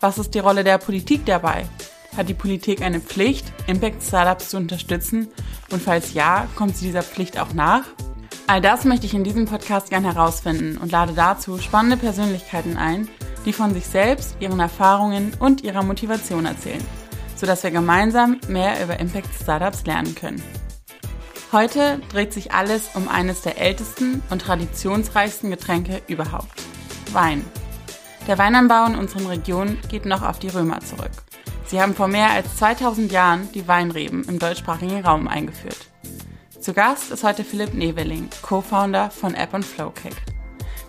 was ist die Rolle der Politik dabei? Hat die Politik eine Pflicht, Impact-Startups zu unterstützen? Und falls ja, kommt sie dieser Pflicht auch nach? All das möchte ich in diesem Podcast gerne herausfinden und lade dazu spannende Persönlichkeiten ein, die von sich selbst, ihren Erfahrungen und ihrer Motivation erzählen, sodass wir gemeinsam mehr über Impact-Startups lernen können. Heute dreht sich alles um eines der ältesten und traditionsreichsten Getränke überhaupt. Wein. Der Weinanbau in unseren Regionen geht noch auf die Römer zurück. Sie haben vor mehr als 2000 Jahren die Weinreben im deutschsprachigen Raum eingeführt. Zu Gast ist heute Philipp Neveling, Co-Founder von App und Flow Cake.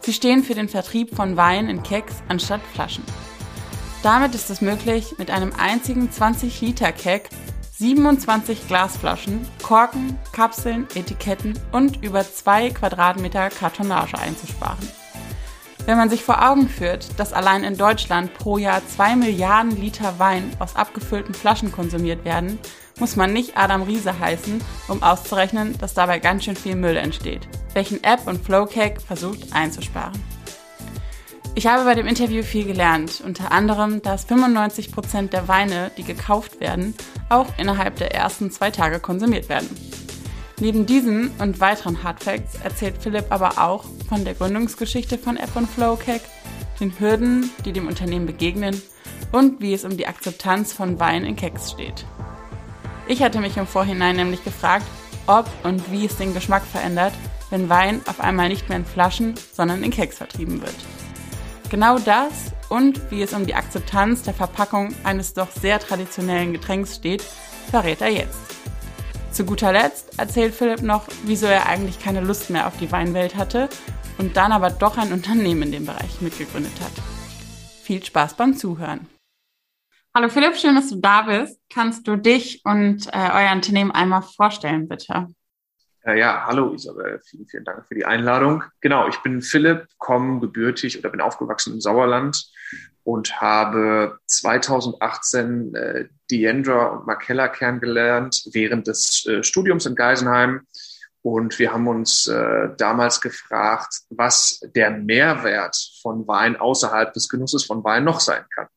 Sie stehen für den Vertrieb von Wein in Keks anstatt Flaschen. Damit ist es möglich, mit einem einzigen 20 Liter Keg 27 Glasflaschen, Korken, Kapseln, Etiketten und über zwei Quadratmeter Kartonage einzusparen. Wenn man sich vor Augen führt, dass allein in Deutschland pro Jahr zwei Milliarden Liter Wein aus abgefüllten Flaschen konsumiert werden, muss man nicht Adam Riese heißen, um auszurechnen, dass dabei ganz schön viel Müll entsteht, welchen App und Flowcake versucht einzusparen. Ich habe bei dem Interview viel gelernt, unter anderem, dass 95 Prozent der Weine, die gekauft werden, auch innerhalb der ersten zwei Tage konsumiert werden. Neben diesen und weiteren Hardfacts erzählt Philipp aber auch von der Gründungsgeschichte von App und Flowcake, den Hürden, die dem Unternehmen begegnen und wie es um die Akzeptanz von Wein in Keks steht. Ich hatte mich im Vorhinein nämlich gefragt, ob und wie es den Geschmack verändert, wenn Wein auf einmal nicht mehr in Flaschen, sondern in Keks vertrieben wird. Genau das und wie es um die Akzeptanz der Verpackung eines doch sehr traditionellen Getränks steht, verrät er jetzt. Zu guter Letzt erzählt Philipp noch, wieso er eigentlich keine Lust mehr auf die Weinwelt hatte und dann aber doch ein Unternehmen in dem Bereich mitgegründet hat. Viel Spaß beim Zuhören. Hallo Philipp, schön, dass du da bist. Kannst du dich und äh, euer Unternehmen einmal vorstellen, bitte? Äh, ja, hallo Isabel, vielen, vielen Dank für die Einladung. Genau, ich bin Philipp, komme gebürtig oder bin aufgewachsen im Sauerland und habe 2018 äh, Deandra und Markella kennengelernt während des äh, Studiums in Geisenheim. Und wir haben uns äh, damals gefragt, was der Mehrwert von Wein außerhalb des Genusses von Wein noch sein kann.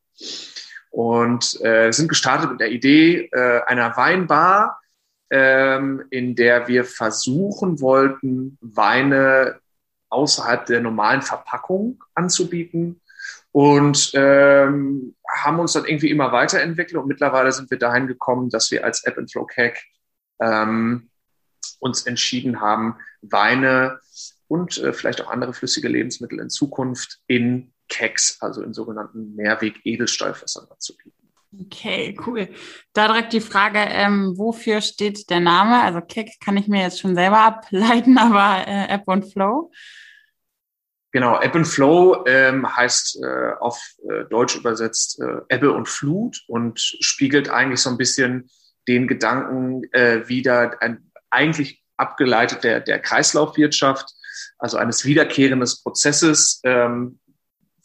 Und äh, sind gestartet mit der Idee äh, einer Weinbar, ähm, in der wir versuchen wollten, Weine außerhalb der normalen Verpackung anzubieten und ähm, haben uns dann irgendwie immer weiterentwickelt und mittlerweile sind wir dahin gekommen, dass wir als App and Flow Cake ähm, uns entschieden haben, Weine und äh, vielleicht auch andere flüssige Lebensmittel in Zukunft in Keks, also in sogenannten Mehrweg-Edelstahlfässern zu bieten. Okay, cool. Da direkt die Frage, ähm, wofür steht der Name? Also Kek kann ich mir jetzt schon selber ableiten, aber äh, App und Flow. Genau, Ebb and Flow ähm, heißt äh, auf äh, Deutsch übersetzt äh, Ebbe und Flut und spiegelt eigentlich so ein bisschen den Gedanken äh, wieder, ein, eigentlich abgeleitet der, der Kreislaufwirtschaft, also eines wiederkehrenden Prozesses, ähm,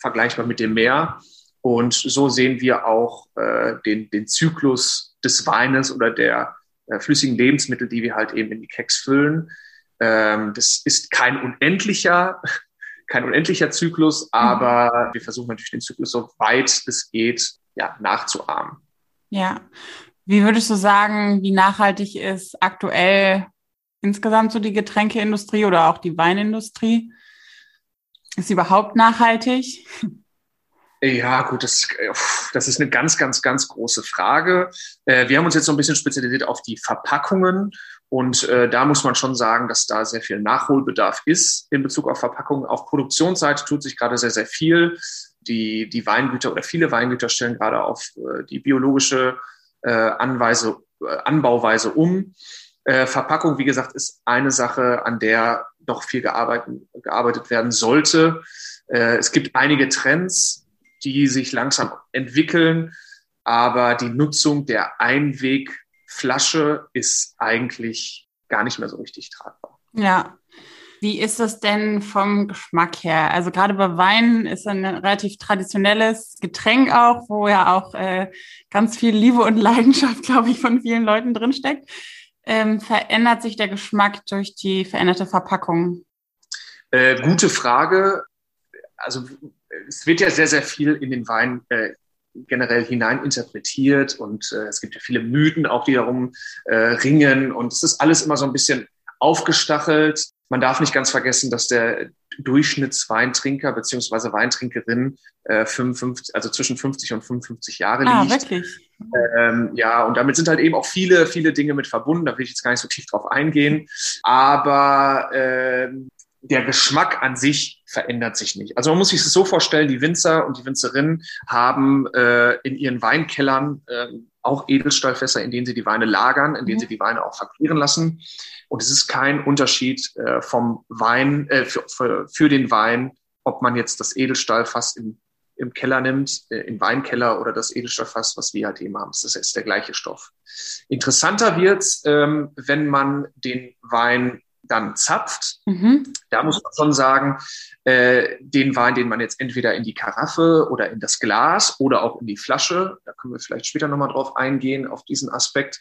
vergleichbar mit dem Meer. Und so sehen wir auch äh, den, den Zyklus des Weines oder der äh, flüssigen Lebensmittel, die wir halt eben in die Keks füllen. Ähm, das ist kein unendlicher kein unendlicher Zyklus, mhm. aber wir versuchen natürlich den Zyklus so weit es geht, ja, nachzuahmen. Ja. Wie würdest du sagen, wie nachhaltig ist aktuell insgesamt so die Getränkeindustrie oder auch die Weinindustrie? Ist sie überhaupt nachhaltig? Ja, gut, das, das ist eine ganz, ganz, ganz große Frage. Äh, wir haben uns jetzt so ein bisschen spezialisiert auf die Verpackungen und äh, da muss man schon sagen, dass da sehr viel Nachholbedarf ist in Bezug auf Verpackungen. Auf Produktionsseite tut sich gerade sehr, sehr viel. Die, die Weingüter oder viele Weingüter stellen gerade auf äh, die biologische äh, Anweise, äh, Anbauweise um. Äh, Verpackung, wie gesagt, ist eine Sache, an der doch viel gearbeitet, gearbeitet werden sollte. Äh, es gibt einige Trends, die sich langsam entwickeln. aber die Nutzung der Einwegflasche ist eigentlich gar nicht mehr so richtig tragbar. Ja. Wie ist das denn vom Geschmack her? Also gerade bei Wein ist ein relativ traditionelles Getränk auch, wo ja auch äh, ganz viel Liebe und Leidenschaft, glaube ich, von vielen Leuten drinsteckt. Ähm, verändert sich der Geschmack durch die veränderte Verpackung? Äh, gute Frage. Also es wird ja sehr, sehr viel in den Wein äh, generell hineininterpretiert und äh, es gibt ja viele Mythen auch, die darum äh, ringen und es ist alles immer so ein bisschen aufgestachelt. Man darf nicht ganz vergessen, dass der Durchschnittsweintrinker beziehungsweise Weintrinkerin äh, 55, also zwischen 50 und 55 Jahre ah, liegt. Wirklich? Ähm, ja, und damit sind halt eben auch viele, viele Dinge mit verbunden. Da will ich jetzt gar nicht so tief drauf eingehen. Aber äh, der Geschmack an sich verändert sich nicht. Also man muss sich das so vorstellen, die Winzer und die Winzerinnen haben äh, in ihren Weinkellern äh, auch Edelstahlfässer, in denen sie die Weine lagern, in denen mhm. sie die Weine auch verklären lassen. Und es ist kein Unterschied äh, vom Wein, äh, für, für, für den Wein, ob man jetzt das Edelstahlfass im, im Keller nimmt, äh, im Weinkeller oder das Edelstahlfass, was wir halt eben haben. Das ist der gleiche Stoff. Interessanter wird's, ähm, wenn man den Wein dann zapft. Mhm. Da muss man schon sagen, äh, den Wein, den man jetzt entweder in die Karaffe oder in das Glas oder auch in die Flasche, da können wir vielleicht später nochmal drauf eingehen, auf diesen Aspekt,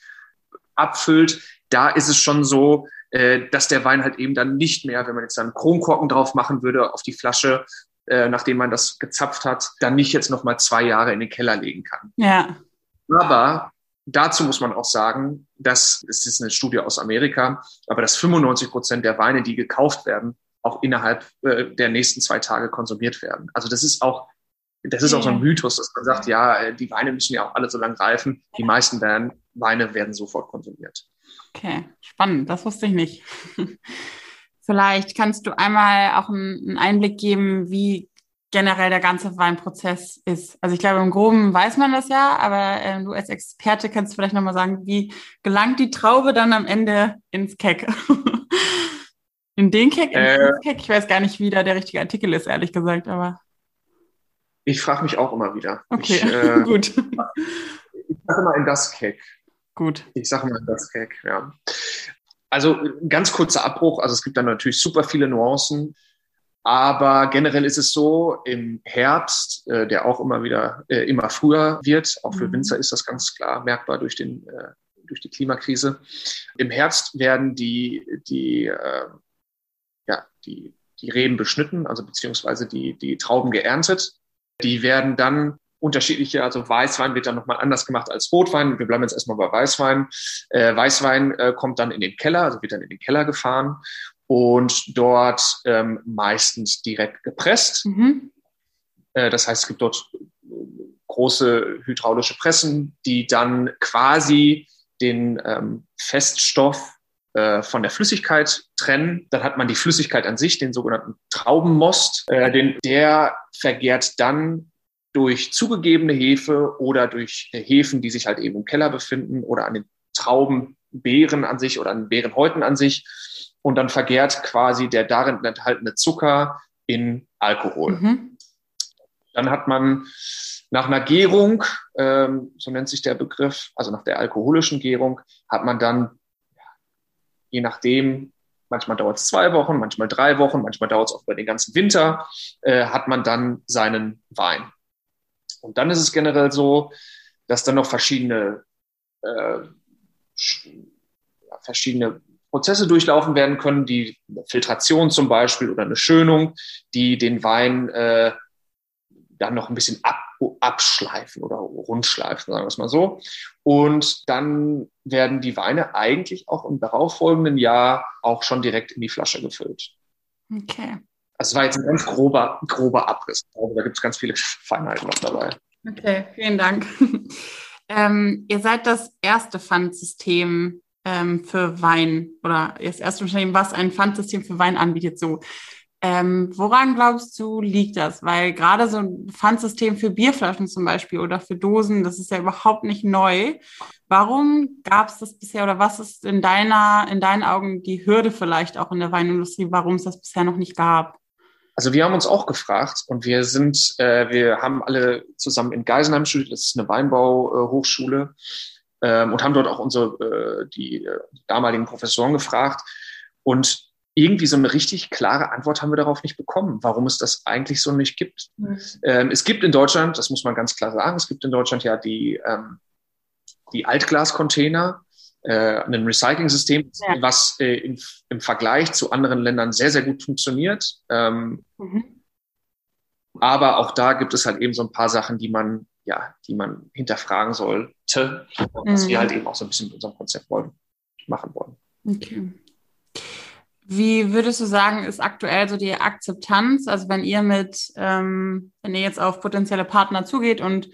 abfüllt, da ist es schon so, äh, dass der Wein halt eben dann nicht mehr, wenn man jetzt einen Kronkorken drauf machen würde auf die Flasche, äh, nachdem man das gezapft hat, dann nicht jetzt nochmal zwei Jahre in den Keller legen kann. Ja. Aber Dazu muss man auch sagen, dass es ist eine Studie aus Amerika, aber dass 95 Prozent der Weine, die gekauft werden, auch innerhalb äh, der nächsten zwei Tage konsumiert werden. Also das ist auch, das ist auch so ein Mythos, dass man sagt, ja, äh, die Weine müssen ja auch alle so lang reifen. Die meisten werden, Weine werden sofort konsumiert. Okay, spannend. Das wusste ich nicht. Vielleicht kannst du einmal auch einen Einblick geben, wie generell der ganze Weinprozess ist. Also ich glaube, im Groben weiß man das ja, aber äh, du als Experte kannst vielleicht nochmal sagen, wie gelangt die Traube dann am Ende ins Keck? in den Keck, äh, ins Keck? Ich weiß gar nicht, wie da der richtige Artikel ist, ehrlich gesagt, aber. Ich frage mich auch immer wieder. Okay, ich, äh, gut. Ich sage mal in das Keck. Gut. Ich sage mal in das Keck, ja. Also ganz kurzer Abbruch. Also es gibt dann natürlich super viele Nuancen. Aber generell ist es so, im Herbst, äh, der auch immer wieder, äh, immer früher wird, auch für mhm. Winzer ist das ganz klar merkbar durch, den, äh, durch die Klimakrise. Im Herbst werden die, die, äh, ja, die, die Reben beschnitten, also beziehungsweise die, die Trauben geerntet. Die werden dann unterschiedliche, also Weißwein wird dann nochmal anders gemacht als Rotwein. Wir bleiben jetzt erstmal bei Weißwein. Äh, Weißwein äh, kommt dann in den Keller, also wird dann in den Keller gefahren und dort ähm, meistens direkt gepresst. Mhm. Äh, das heißt, es gibt dort große hydraulische Pressen, die dann quasi den ähm, Feststoff äh, von der Flüssigkeit trennen. Dann hat man die Flüssigkeit an sich, den sogenannten Traubenmost. Äh, den, der vergärt dann durch zugegebene Hefe oder durch Hefen, die sich halt eben im Keller befinden oder an den Traubenbeeren an sich oder an den Beerenhäuten an sich und dann vergärt quasi der darin enthaltene Zucker in Alkohol. Mhm. Dann hat man nach einer Gärung, ähm, so nennt sich der Begriff, also nach der alkoholischen Gärung, hat man dann, je nachdem, manchmal dauert es zwei Wochen, manchmal drei Wochen, manchmal dauert es auch über den ganzen Winter, äh, hat man dann seinen Wein. Und dann ist es generell so, dass dann noch verschiedene, äh, verschiedene Prozesse durchlaufen werden können, die Filtration zum Beispiel oder eine Schönung, die den Wein äh, dann noch ein bisschen ab, abschleifen oder rundschleifen, sagen wir es mal so. Und dann werden die Weine eigentlich auch im darauffolgenden Jahr auch schon direkt in die Flasche gefüllt. Okay. Also es war jetzt ein ganz grober, grober Abriss. da gibt es ganz viele Feinheiten noch dabei. Okay, vielen Dank. ähm, ihr seid das erste Pfandsystem ähm, für Wein oder das erste Unternehmen, was ein Pfandsystem für Wein anbietet. So, ähm, woran glaubst du, liegt das? Weil gerade so ein Pfandsystem für Bierflaschen zum Beispiel oder für Dosen, das ist ja überhaupt nicht neu. Warum gab es das bisher oder was ist in deiner, in deinen Augen die Hürde vielleicht auch in der Weinindustrie, warum es das bisher noch nicht gab? Also wir haben uns auch gefragt und wir sind, äh, wir haben alle zusammen in Geisenheim studiert, das ist eine Weinbauhochschule äh, ähm, und haben dort auch unsere äh, die äh, damaligen Professoren gefragt und irgendwie so eine richtig klare Antwort haben wir darauf nicht bekommen, warum es das eigentlich so nicht gibt. Mhm. Ähm, es gibt in Deutschland, das muss man ganz klar sagen, es gibt in Deutschland ja die, ähm, die Altglascontainer, äh, ein Recycling-System, ja. was äh, im, im, Vergleich zu anderen Ländern sehr, sehr gut funktioniert. Ähm, mhm. Aber auch da gibt es halt eben so ein paar Sachen, die man, ja, die man hinterfragen sollte, was mhm. wir halt eben auch so ein bisschen mit unserem Konzept wollen, machen wollen. Okay. Wie würdest du sagen, ist aktuell so die Akzeptanz? Also wenn ihr mit, ähm, wenn ihr jetzt auf potenzielle Partner zugeht und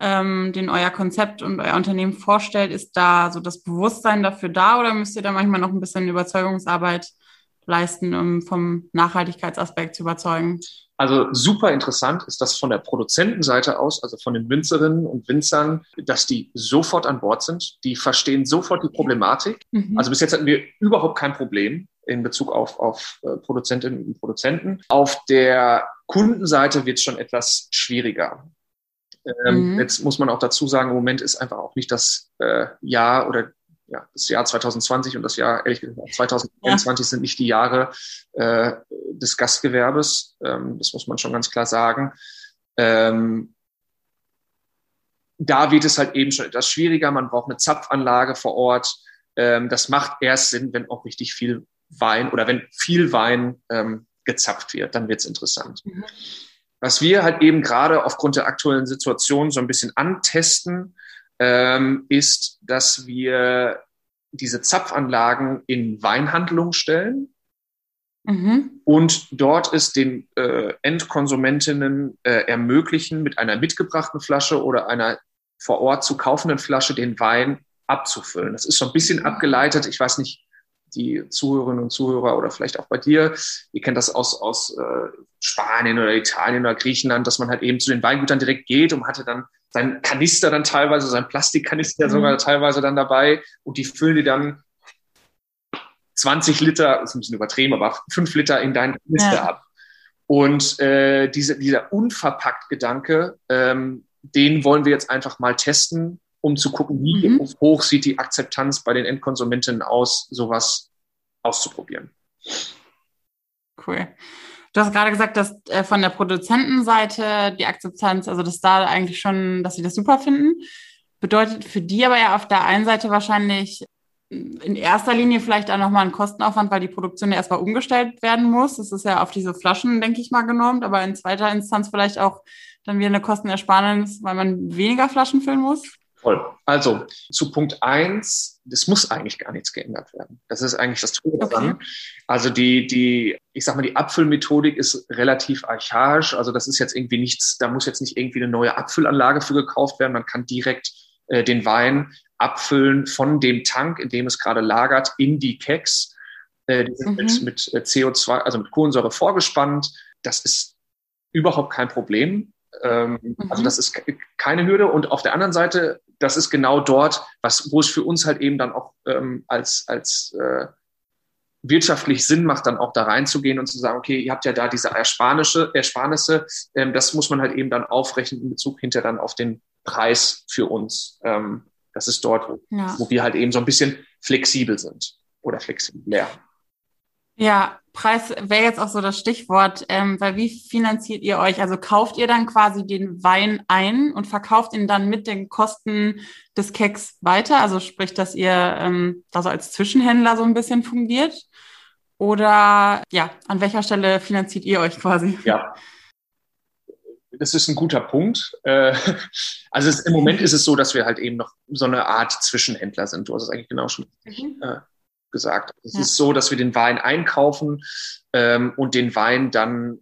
ähm, den euer Konzept und euer Unternehmen vorstellt, ist da so das Bewusstsein dafür da oder müsst ihr da manchmal noch ein bisschen Überzeugungsarbeit leisten, um vom Nachhaltigkeitsaspekt zu überzeugen? Also super interessant ist das von der Produzentenseite aus, also von den Winzerinnen und Winzern, dass die sofort an Bord sind. Die verstehen sofort die Problematik. Mhm. Also bis jetzt hatten wir überhaupt kein Problem in Bezug auf, auf äh, Produzentinnen und Produzenten. Auf der Kundenseite wird es schon etwas schwieriger. Ähm, mhm. Jetzt muss man auch dazu sagen, im Moment ist einfach auch nicht das äh, Jahr oder ja, das Jahr 2020 und das Jahr, ehrlich gesagt, 2021 ja. sind nicht die Jahre äh, des Gastgewerbes. Ähm, das muss man schon ganz klar sagen. Ähm, da wird es halt eben schon etwas schwieriger. Man braucht eine Zapfanlage vor Ort. Ähm, das macht erst Sinn, wenn auch richtig viel Wein oder wenn viel Wein ähm, gezapft wird, dann wird es interessant. Mhm. Was wir halt eben gerade aufgrund der aktuellen Situation so ein bisschen antesten, ähm, ist, dass wir diese Zapfanlagen in Weinhandlungen stellen. Mhm. Und dort es den äh, Endkonsumentinnen äh, ermöglichen, mit einer mitgebrachten Flasche oder einer vor Ort zu kaufenden Flasche den Wein abzufüllen. Das ist so ein bisschen mhm. abgeleitet. Ich weiß nicht, die Zuhörerinnen und Zuhörer oder vielleicht auch bei dir, ihr kennt das aus, aus äh, Spanien oder Italien oder Griechenland, dass man halt eben zu den Weingütern direkt geht und hatte dann seinen Kanister dann teilweise, sein Plastikkanister mhm. sogar teilweise dann dabei und die füllen die dann 20 Liter, ist ein bisschen übertrieben, aber 5 Liter in deinen Kanister ja. ab. Und äh, diese, dieser unverpackt Gedanke, ähm, den wollen wir jetzt einfach mal testen um zu gucken, wie mhm. hoch sieht die Akzeptanz bei den Endkonsumentinnen aus, sowas auszuprobieren. Cool. Du hast gerade gesagt, dass äh, von der Produzentenseite die Akzeptanz, also dass da eigentlich schon, dass sie das super finden. Bedeutet für die aber ja auf der einen Seite wahrscheinlich in erster Linie vielleicht auch nochmal ein Kostenaufwand, weil die Produktion ja erstmal umgestellt werden muss. Das ist ja auf diese Flaschen, denke ich mal, genormt, aber in zweiter Instanz vielleicht auch dann wieder eine Kostenersparnis, weil man weniger Flaschen füllen muss. Voll. Also zu Punkt eins, es muss eigentlich gar nichts geändert werden. Das ist eigentlich das Tolle daran. Okay. Also die, die, ich sag mal, die Abfüllmethodik ist relativ archaisch. Also das ist jetzt irgendwie nichts, da muss jetzt nicht irgendwie eine neue Abfüllanlage für gekauft werden. Man kann direkt äh, den Wein abfüllen von dem Tank, in dem es gerade lagert, in die Keks. Äh, die sind mhm. mit, mit äh, CO2, also mit Kohlensäure vorgespannt. Das ist überhaupt kein Problem. Ähm, also mhm. Also das ist keine Hürde. Und auf der anderen Seite das ist genau dort, was, wo es für uns halt eben dann auch ähm, als, als äh, wirtschaftlich Sinn macht, dann auch da reinzugehen und zu sagen, okay, ihr habt ja da diese Ersparnisse, Ersparnisse ähm, das muss man halt eben dann aufrechnen in Bezug hinter dann auf den Preis für uns. Ähm, das ist dort, wo, ja. wo wir halt eben so ein bisschen flexibel sind oder flexibler. Ja, Preis wäre jetzt auch so das Stichwort, ähm, weil wie finanziert ihr euch? Also kauft ihr dann quasi den Wein ein und verkauft ihn dann mit den Kosten des Keks weiter? Also sprich, dass ihr ähm, da so als Zwischenhändler so ein bisschen fungiert? Oder ja, an welcher Stelle finanziert ihr euch quasi? Ja. Das ist ein guter Punkt. Äh, also es, im Moment ist es so, dass wir halt eben noch so eine Art Zwischenhändler sind. Du hast es eigentlich genau schon mhm. Gesagt. Es ja. ist so, dass wir den Wein einkaufen ähm, und den Wein dann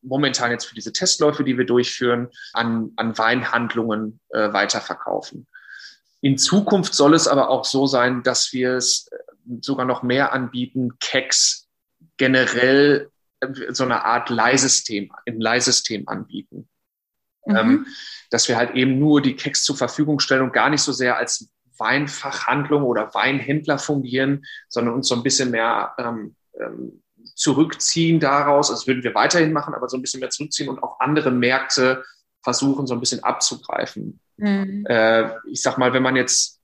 momentan jetzt für diese Testläufe, die wir durchführen, an, an Weinhandlungen äh, weiterverkaufen. In Zukunft soll es aber auch so sein, dass wir es äh, sogar noch mehr anbieten, Keks generell äh, so eine Art Leihsystem, ein Leihsystem anbieten. Mhm. Ähm, dass wir halt eben nur die Keks zur Verfügung stellen und gar nicht so sehr als Weinfachhandlung oder Weinhändler fungieren, sondern uns so ein bisschen mehr ähm, ähm, zurückziehen daraus. Das würden wir weiterhin machen, aber so ein bisschen mehr zurückziehen und auch andere Märkte versuchen, so ein bisschen abzugreifen. Mhm. Äh, ich sag mal, wenn man jetzt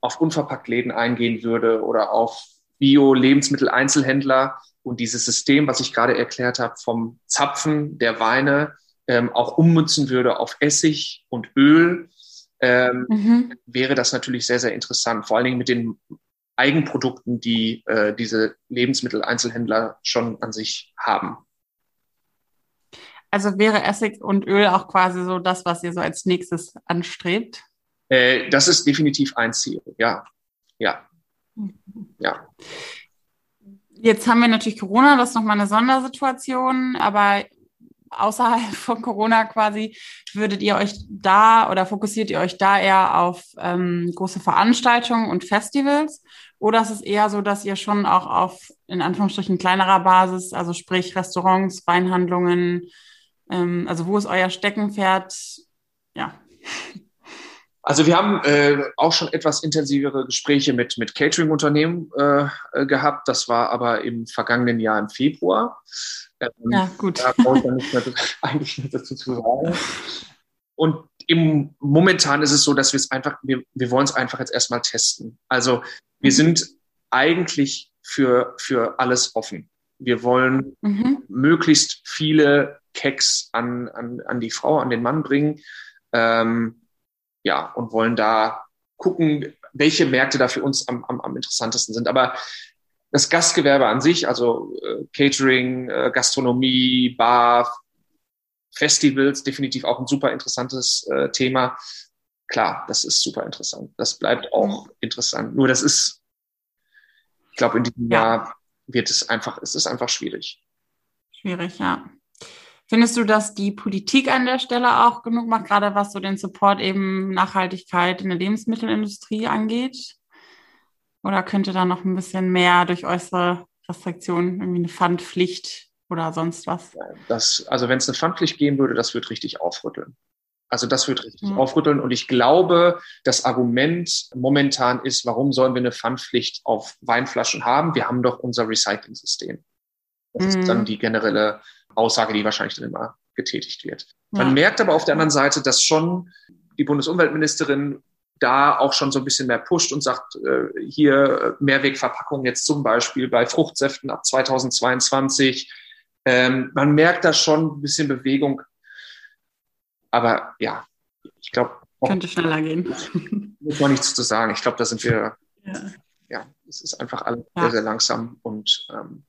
auf Unverpacktläden eingehen würde oder auf Bio-Lebensmittel-Einzelhändler und dieses System, was ich gerade erklärt habe, vom Zapfen der Weine ähm, auch ummünzen würde auf Essig und Öl, ähm, mhm. wäre das natürlich sehr, sehr interessant. Vor allen Dingen mit den Eigenprodukten, die äh, diese Lebensmitteleinzelhändler schon an sich haben. Also wäre Essig und Öl auch quasi so das, was ihr so als nächstes anstrebt? Äh, das ist definitiv ein Ziel, ja. Ja. Mhm. Ja. Jetzt haben wir natürlich Corona, das ist nochmal eine Sondersituation, aber außerhalb von Corona quasi, würdet ihr euch da oder fokussiert ihr euch da eher auf ähm, große Veranstaltungen und Festivals? Oder ist es eher so, dass ihr schon auch auf, in Anführungsstrichen, kleinerer Basis, also sprich Restaurants, Weinhandlungen, ähm, also wo ist euer Steckenpferd? Ja. Also wir haben äh, auch schon etwas intensivere Gespräche mit, mit Catering-Unternehmen äh, gehabt. Das war aber im vergangenen Jahr im Februar. Ähm, ja, gut. Da brauche ich dann nicht mehr, eigentlich nicht dazu zu sagen. Und im, momentan ist es so, dass wir es einfach, wir, wir wollen es einfach jetzt erstmal testen. Also wir mhm. sind eigentlich für, für alles offen. Wir wollen mhm. möglichst viele Keks an, an, an die Frau, an den Mann bringen. Ähm, ja, und wollen da gucken, welche Märkte da für uns am, am, am interessantesten sind. Aber das Gastgewerbe an sich, also äh, Catering, äh, Gastronomie, Bar, Festivals, definitiv auch ein super interessantes äh, Thema. Klar, das ist super interessant. Das bleibt auch mhm. interessant. Nur das ist, ich glaube, in diesem ja. Jahr wird es einfach, es ist einfach schwierig. Schwierig, ja. Findest du, dass die Politik an der Stelle auch genug macht, gerade was so den Support eben Nachhaltigkeit in der Lebensmittelindustrie angeht? Oder könnte da noch ein bisschen mehr durch äußere Restriktionen, irgendwie eine Pfandpflicht oder sonst was? Das, also wenn es eine Pfandpflicht geben würde, das wird richtig aufrütteln. Also das wird richtig mhm. aufrütteln. Und ich glaube, das Argument momentan ist, warum sollen wir eine Pfandpflicht auf Weinflaschen haben? Wir haben doch unser Recycling-System. Das mhm. ist dann die generelle Aussage, die wahrscheinlich dann immer getätigt wird. Man merkt aber auf der anderen Seite, dass schon die Bundesumweltministerin da auch schon so ein bisschen mehr pusht und sagt, äh, hier Mehrwegverpackung jetzt zum Beispiel bei Fruchtsäften ab 2022. Ähm, man merkt da schon ein bisschen Bewegung. Aber ja, ich glaube. Könnte schneller gehen. Muss man nichts zu sagen. Ich glaube, da sind wir, ja, ja es ist einfach alles ja. sehr, sehr langsam und ähm,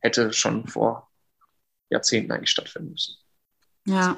hätte schon vor Jahrzehnten eigentlich stattfinden müssen. Ja.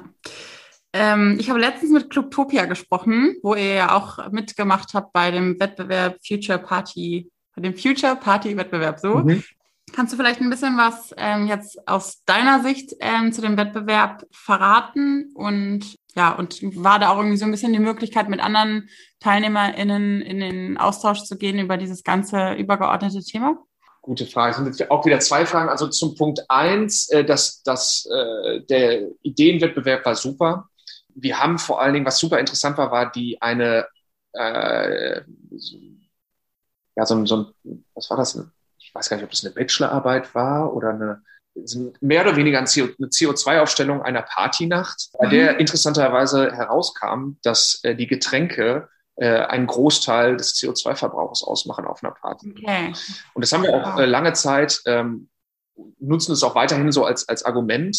Ähm, ich habe letztens mit Clubtopia gesprochen, wo ihr ja auch mitgemacht habt bei dem Wettbewerb Future Party, bei dem Future Party Wettbewerb. So. Mhm. Kannst du vielleicht ein bisschen was ähm, jetzt aus deiner Sicht ähm, zu dem Wettbewerb verraten? Und ja, und war da auch irgendwie so ein bisschen die Möglichkeit, mit anderen TeilnehmerInnen in den Austausch zu gehen über dieses ganze übergeordnete Thema? Gute Frage. Es sind jetzt auch wieder zwei Fragen. Also zum Punkt eins, äh, dass, dass äh, der Ideenwettbewerb war super. Wir haben vor allen Dingen, was super interessant war, war die eine, äh, ja, so, so ein, was war das? Ich weiß gar nicht, ob das eine Bachelorarbeit war oder eine, mehr oder weniger eine CO2-Aufstellung einer Partynacht, bei der mhm. interessanterweise herauskam, dass äh, die Getränke einen Großteil des CO2-Verbrauchs ausmachen auf einer Party. Okay. Und das haben wir auch äh, lange Zeit, ähm, nutzen es auch weiterhin so als, als Argument,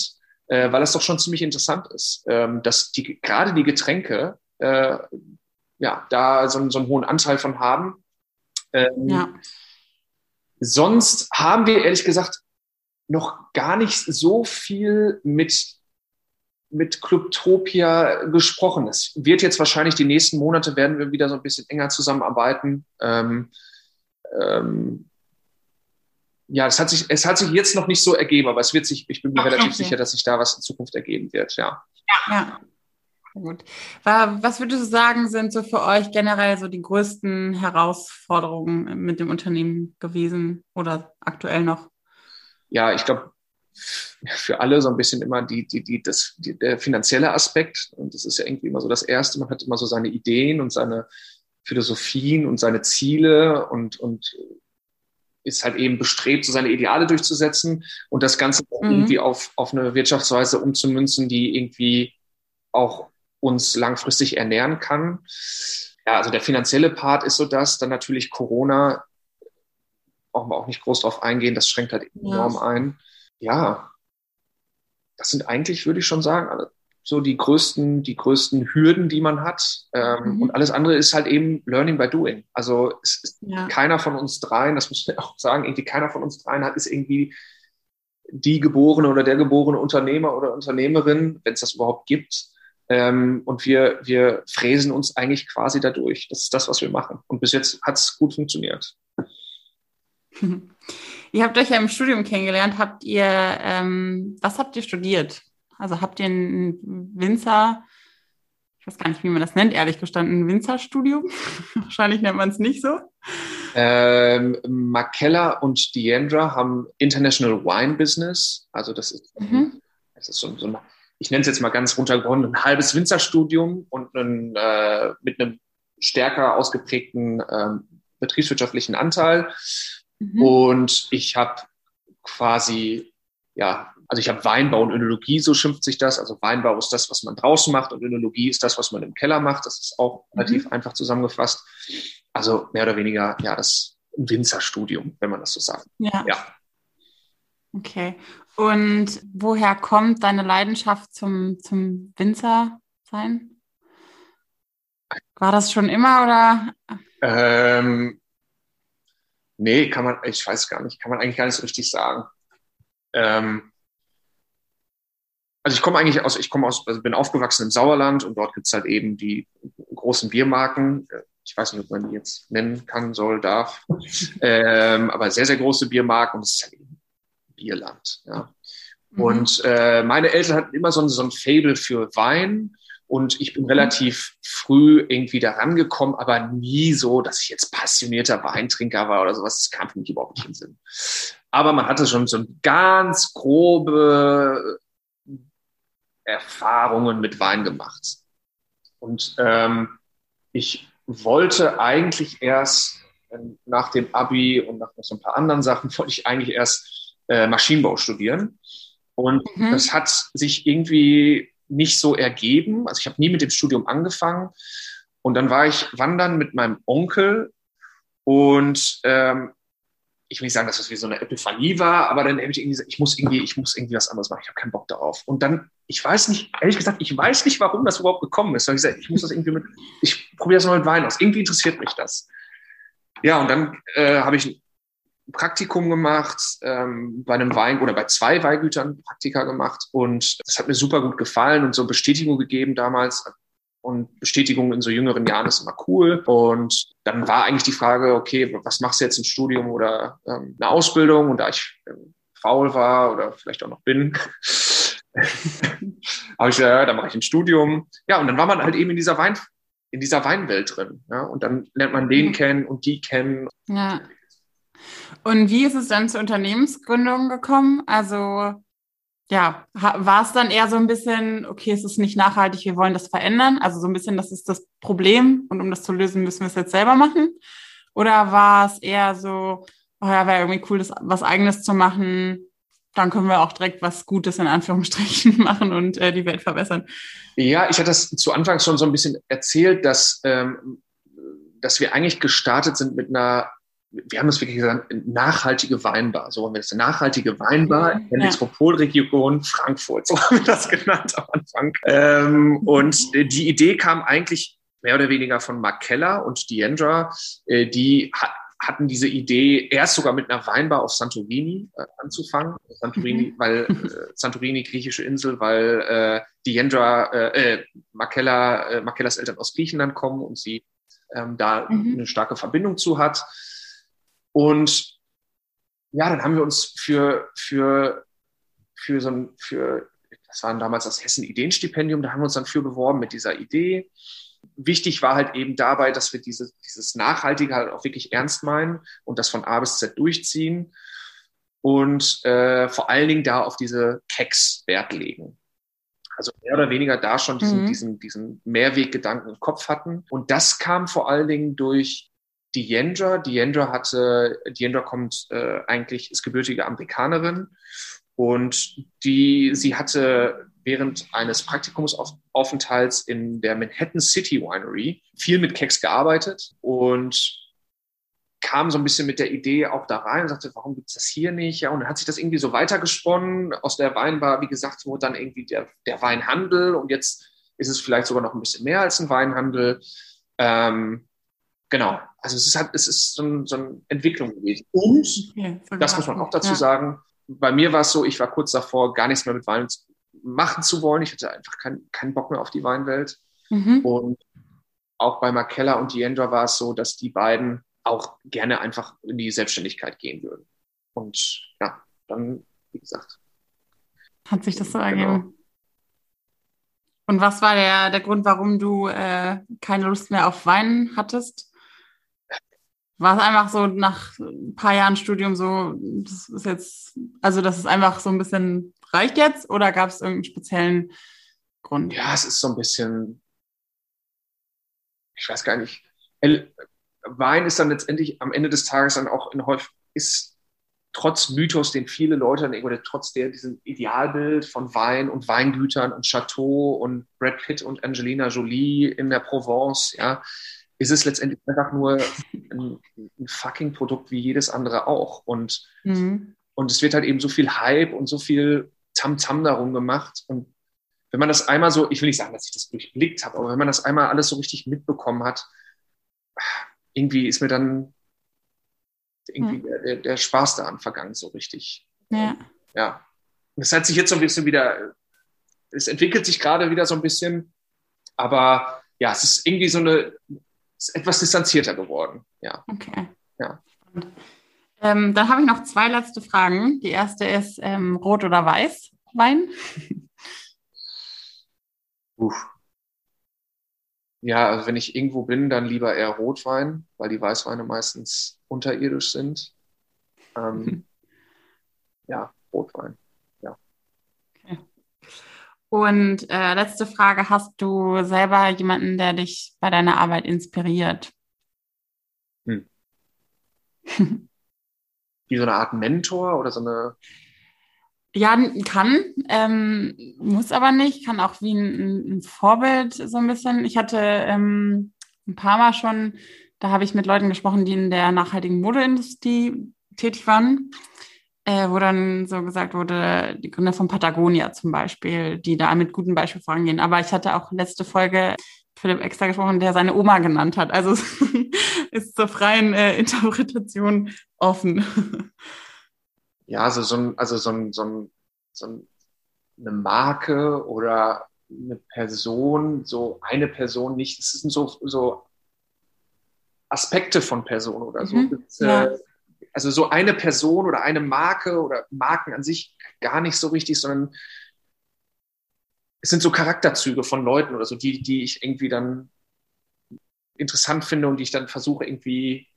äh, weil es doch schon ziemlich interessant ist, ähm, dass die, gerade die Getränke äh, ja, da so, so einen hohen Anteil von haben. Ähm, ja. Sonst haben wir ehrlich gesagt noch gar nicht so viel mit mit Clubtopia gesprochen. Es wird jetzt wahrscheinlich die nächsten Monate werden wir wieder so ein bisschen enger zusammenarbeiten. Ähm, ähm, ja, es hat sich, es hat sich jetzt noch nicht so ergeben, aber es wird sich, ich bin mir Ach, relativ okay. sicher, dass sich da was in Zukunft ergeben wird, ja. Ja. Gut. Was würdest du sagen, sind so für euch generell so die größten Herausforderungen mit dem Unternehmen gewesen oder aktuell noch? Ja, ich glaube, für alle so ein bisschen immer die, die, die, das, die, der finanzielle Aspekt. Und das ist ja irgendwie immer so das Erste. Man hat immer so seine Ideen und seine Philosophien und seine Ziele und, und ist halt eben bestrebt, so seine Ideale durchzusetzen und das Ganze mhm. irgendwie auf, auf eine Wirtschaftsweise umzumünzen, die irgendwie auch uns langfristig ernähren kann. Ja, also der finanzielle Part ist so das, dann natürlich Corona, brauchen wir auch nicht groß drauf eingehen, das schränkt halt enorm ja. ein. Ja, das sind eigentlich, würde ich schon sagen, so die größten, die größten Hürden, die man hat. Ähm, mhm. Und alles andere ist halt eben Learning by Doing. Also es ist ja. keiner von uns dreien, das muss man auch sagen, irgendwie keiner von uns dreien hat, ist irgendwie die geborene oder der geborene Unternehmer oder Unternehmerin, wenn es das überhaupt gibt. Ähm, und wir, wir fräsen uns eigentlich quasi dadurch. Das ist das, was wir machen. Und bis jetzt hat es gut funktioniert. Ihr habt euch ja im Studium kennengelernt. Habt ihr, ähm, was habt ihr studiert? Also habt ihr ein Winzer, ich weiß gar nicht, wie man das nennt, ehrlich gestanden, ein Winzerstudium? Wahrscheinlich nennt man es nicht so. Ähm, Makella und Diandra haben International Wine Business. Also das ist, mhm. das ist so, so ein, ich nenne es jetzt mal ganz runtergebrochen, ein halbes Winzerstudium und ein, äh, mit einem stärker ausgeprägten ähm, betriebswirtschaftlichen Anteil. Mhm. Und ich habe quasi, ja, also ich habe Weinbau und Önologie, so schimpft sich das. Also Weinbau ist das, was man draußen macht und Önologie ist das, was man im Keller macht. Das ist auch mhm. relativ einfach zusammengefasst. Also mehr oder weniger, ja, das Winzerstudium, wenn man das so sagt. Ja. ja. Okay. Und woher kommt deine Leidenschaft zum, zum Winzer sein? War das schon immer oder? Ähm, Nee, kann man, ich weiß gar nicht, kann man eigentlich gar nicht so richtig sagen. Ähm, also ich komme eigentlich aus, ich komme aus, also bin aufgewachsen im Sauerland und dort gibt's halt eben die großen Biermarken. Ich weiß nicht, ob man die jetzt nennen kann, soll, darf. ähm, aber sehr, sehr große Biermarken und es ist halt eben Bierland. Ja. Mhm. Und äh, meine Eltern hatten immer so ein, so ein Fable für Wein und ich bin relativ früh irgendwie da rangekommen, aber nie so, dass ich jetzt passionierter Weintrinker war oder sowas. Das kam für mich überhaupt nicht in den Sinn. Aber man hatte schon so ganz grobe Erfahrungen mit Wein gemacht. Und ähm, ich wollte eigentlich erst ähm, nach dem Abi und nach noch so ein paar anderen Sachen, wollte ich eigentlich erst äh, Maschinenbau studieren. Und mhm. das hat sich irgendwie nicht so ergeben. Also ich habe nie mit dem Studium angefangen. Und dann war ich wandern mit meinem Onkel und ähm, ich will nicht sagen, dass das wie so eine Epiphanie war, aber dann habe ich irgendwie gesagt, ich muss irgendwie, ich muss irgendwie was anderes machen. Ich habe keinen Bock darauf. Und dann, ich weiß nicht, ehrlich gesagt, ich weiß nicht, warum das überhaupt gekommen ist. Weil ich gesagt, ich muss das irgendwie mit, ich probiere das mal mit Wein aus. Irgendwie interessiert mich das. Ja, und dann äh, habe ich Praktikum gemacht, ähm, bei einem Wein oder bei zwei Weingütern Praktika gemacht und das hat mir super gut gefallen und so Bestätigung gegeben damals. Und Bestätigung in so jüngeren Jahren ist immer cool. Und dann war eigentlich die Frage, okay, was machst du jetzt im Studium oder ähm, eine Ausbildung? Und da ich ähm, faul war oder vielleicht auch noch bin, habe ich gesagt, ja, dann mache ich ein Studium. Ja, und dann war man halt eben in dieser Wein, in dieser Weinwelt drin. Ja? Und dann lernt man den mhm. kennen und die kennen. Ja. Und wie ist es dann zur Unternehmensgründung gekommen? Also ja, war es dann eher so ein bisschen, okay, es ist nicht nachhaltig, wir wollen das verändern. Also so ein bisschen, das ist das Problem und um das zu lösen, müssen wir es jetzt selber machen. Oder war es eher so, oh ja, wäre irgendwie cool, das was eigenes zu machen. Dann können wir auch direkt was Gutes in Anführungsstrichen machen und äh, die Welt verbessern. Ja, ich hatte das zu Anfang schon so ein bisschen erzählt, dass, ähm, dass wir eigentlich gestartet sind mit einer wir haben das wirklich gesagt, nachhaltige Weinbar. So haben wir das, eine nachhaltige Weinbar in der ja. Metropolregion Frankfurt. So haben wir das genannt am Anfang. Ähm, und die Idee kam eigentlich mehr oder weniger von Mark Keller und Diandra. Äh, die hatten diese Idee, erst sogar mit einer Weinbar auf Santorini äh, anzufangen. Santorini, mhm. weil äh, Santorini, griechische Insel, weil äh, Diandra, äh, äh, Markella, äh, Markellas Eltern aus Griechenland kommen und sie ähm, da mhm. eine starke Verbindung zu hat. Und ja, dann haben wir uns für, für, für so ein, für, das war damals das Hessen Ideenstipendium, da haben wir uns dann für beworben mit dieser Idee. Wichtig war halt eben dabei, dass wir diese, dieses Nachhaltige halt auch wirklich ernst meinen und das von A bis Z durchziehen und äh, vor allen Dingen da auf diese Keks Wert legen. Also mehr oder weniger da schon diesen, mhm. diesen, diesen Mehrweggedanken im Kopf hatten. Und das kam vor allen Dingen durch Diandra. Diandra hatte, Diandra kommt äh, eigentlich, ist gebürtige Amerikanerin und die, sie hatte während eines Praktikumsaufenthalts in der Manhattan City Winery viel mit Keks gearbeitet und kam so ein bisschen mit der Idee auch da rein und sagte, warum gibt es das hier nicht? Ja, und dann hat sich das irgendwie so weitergesponnen. Aus der Weinbar, wie gesagt, wurde dann irgendwie der, der Weinhandel und jetzt ist es vielleicht sogar noch ein bisschen mehr als ein Weinhandel. Ähm, genau, also es ist halt, es ist so, ein, so eine Entwicklung gewesen. Und, okay, das muss man auch dazu ja. sagen, bei mir war es so, ich war kurz davor, gar nichts mehr mit Wein machen zu wollen. Ich hatte einfach keinen kein Bock mehr auf die Weinwelt. Mhm. Und auch bei Markella und Diandra war es so, dass die beiden auch gerne einfach in die Selbstständigkeit gehen würden. Und ja, dann, wie gesagt. Hat sich das so genau. ergeben? Und was war der, der Grund, warum du äh, keine Lust mehr auf Wein hattest? War es einfach so nach ein paar Jahren Studium so, das ist jetzt, also das ist einfach so ein bisschen reicht jetzt oder gab es irgendeinen speziellen Grund? Ja, es ist so ein bisschen, ich weiß gar nicht, Wein ist dann letztendlich am Ende des Tages dann auch in häufig, ist trotz Mythos, den viele Leute oder trotz der diesem Idealbild von Wein und Weingütern und Chateau und Brad Pitt und Angelina Jolie in der Provence, ja, ist es letztendlich einfach nur ein, ein fucking Produkt wie jedes andere auch. Und, mhm. und es wird halt eben so viel Hype und so viel Tamtam -Tam darum gemacht. Und wenn man das einmal so, ich will nicht sagen, dass ich das durchblickt habe, aber wenn man das einmal alles so richtig mitbekommen hat, irgendwie ist mir dann irgendwie hm. der, der, Spaß daran vergangen, so richtig. Ja. Ja. Das hat sich jetzt so ein bisschen wieder, es entwickelt sich gerade wieder so ein bisschen, aber ja, es ist irgendwie so eine, ist etwas distanzierter geworden. Ja. Okay. Ja. Ähm, dann habe ich noch zwei letzte Fragen. Die erste ist ähm, Rot oder Weiß Wein? Uff. Ja, also wenn ich irgendwo bin, dann lieber eher Rotwein, weil die Weißweine meistens unterirdisch sind. Ähm. Ja, Rotwein. Und äh, letzte Frage: Hast du selber jemanden, der dich bei deiner Arbeit inspiriert? Hm. Wie so eine Art Mentor oder so eine ja, kann, ähm, muss aber nicht, kann auch wie ein, ein, Vorbild so ein bisschen. Ich hatte ähm, ein paar Mal schon, da habe ich mit Leuten gesprochen, die in der nachhaltigen Modeindustrie tätig waren, äh, wo dann so gesagt wurde, die Gründer von Patagonia zum Beispiel, die da mit gutem Beispiel vorangehen. Aber ich hatte auch letzte Folge Philipp extra gesprochen, der seine Oma genannt hat. Also ist zur freien äh, Interpretation offen. ja, also so ein, also so ein, so ein, so ein, eine Marke oder eine Person, so eine Person nicht, es sind so, so Aspekte von Personen oder so. Mhm, ja. Also so eine Person oder eine Marke oder Marken an sich gar nicht so richtig, sondern es sind so Charakterzüge von Leuten oder so, die, die ich irgendwie dann interessant finde und die ich dann versuche irgendwie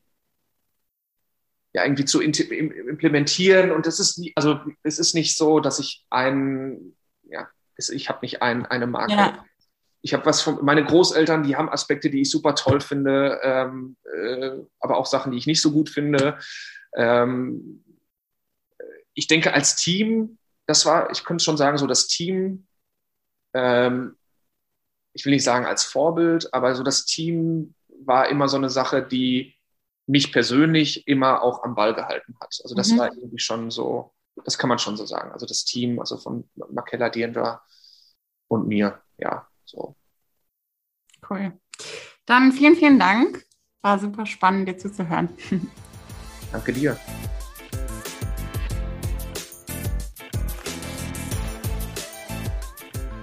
ja irgendwie zu implementieren. Und das ist also es ist nicht so, dass ich ein, ja, ich habe nicht ein, eine Marke. Ja. Ich habe was von meine Großeltern, die haben Aspekte, die ich super toll finde, ähm, äh, aber auch Sachen, die ich nicht so gut finde. Ähm, ich denke, als Team, das war, ich könnte schon sagen, so das Team, ähm, ich will nicht sagen als Vorbild, aber so das Team war immer so eine Sache, die mich persönlich immer auch am Ball gehalten hat. Also das mhm. war irgendwie schon so, das kann man schon so sagen. Also das Team, also von Makella Diendra und mir, ja, so. Cool. Dann vielen, vielen Dank. War super spannend, dir zuzuhören. Danke dir.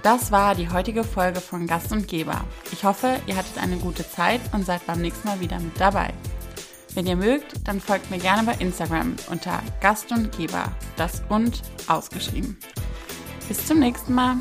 Das war die heutige Folge von Gast und Geber. Ich hoffe, ihr hattet eine gute Zeit und seid beim nächsten Mal wieder mit dabei. Wenn ihr mögt, dann folgt mir gerne bei Instagram unter Gast und Geber, das und ausgeschrieben. Bis zum nächsten Mal.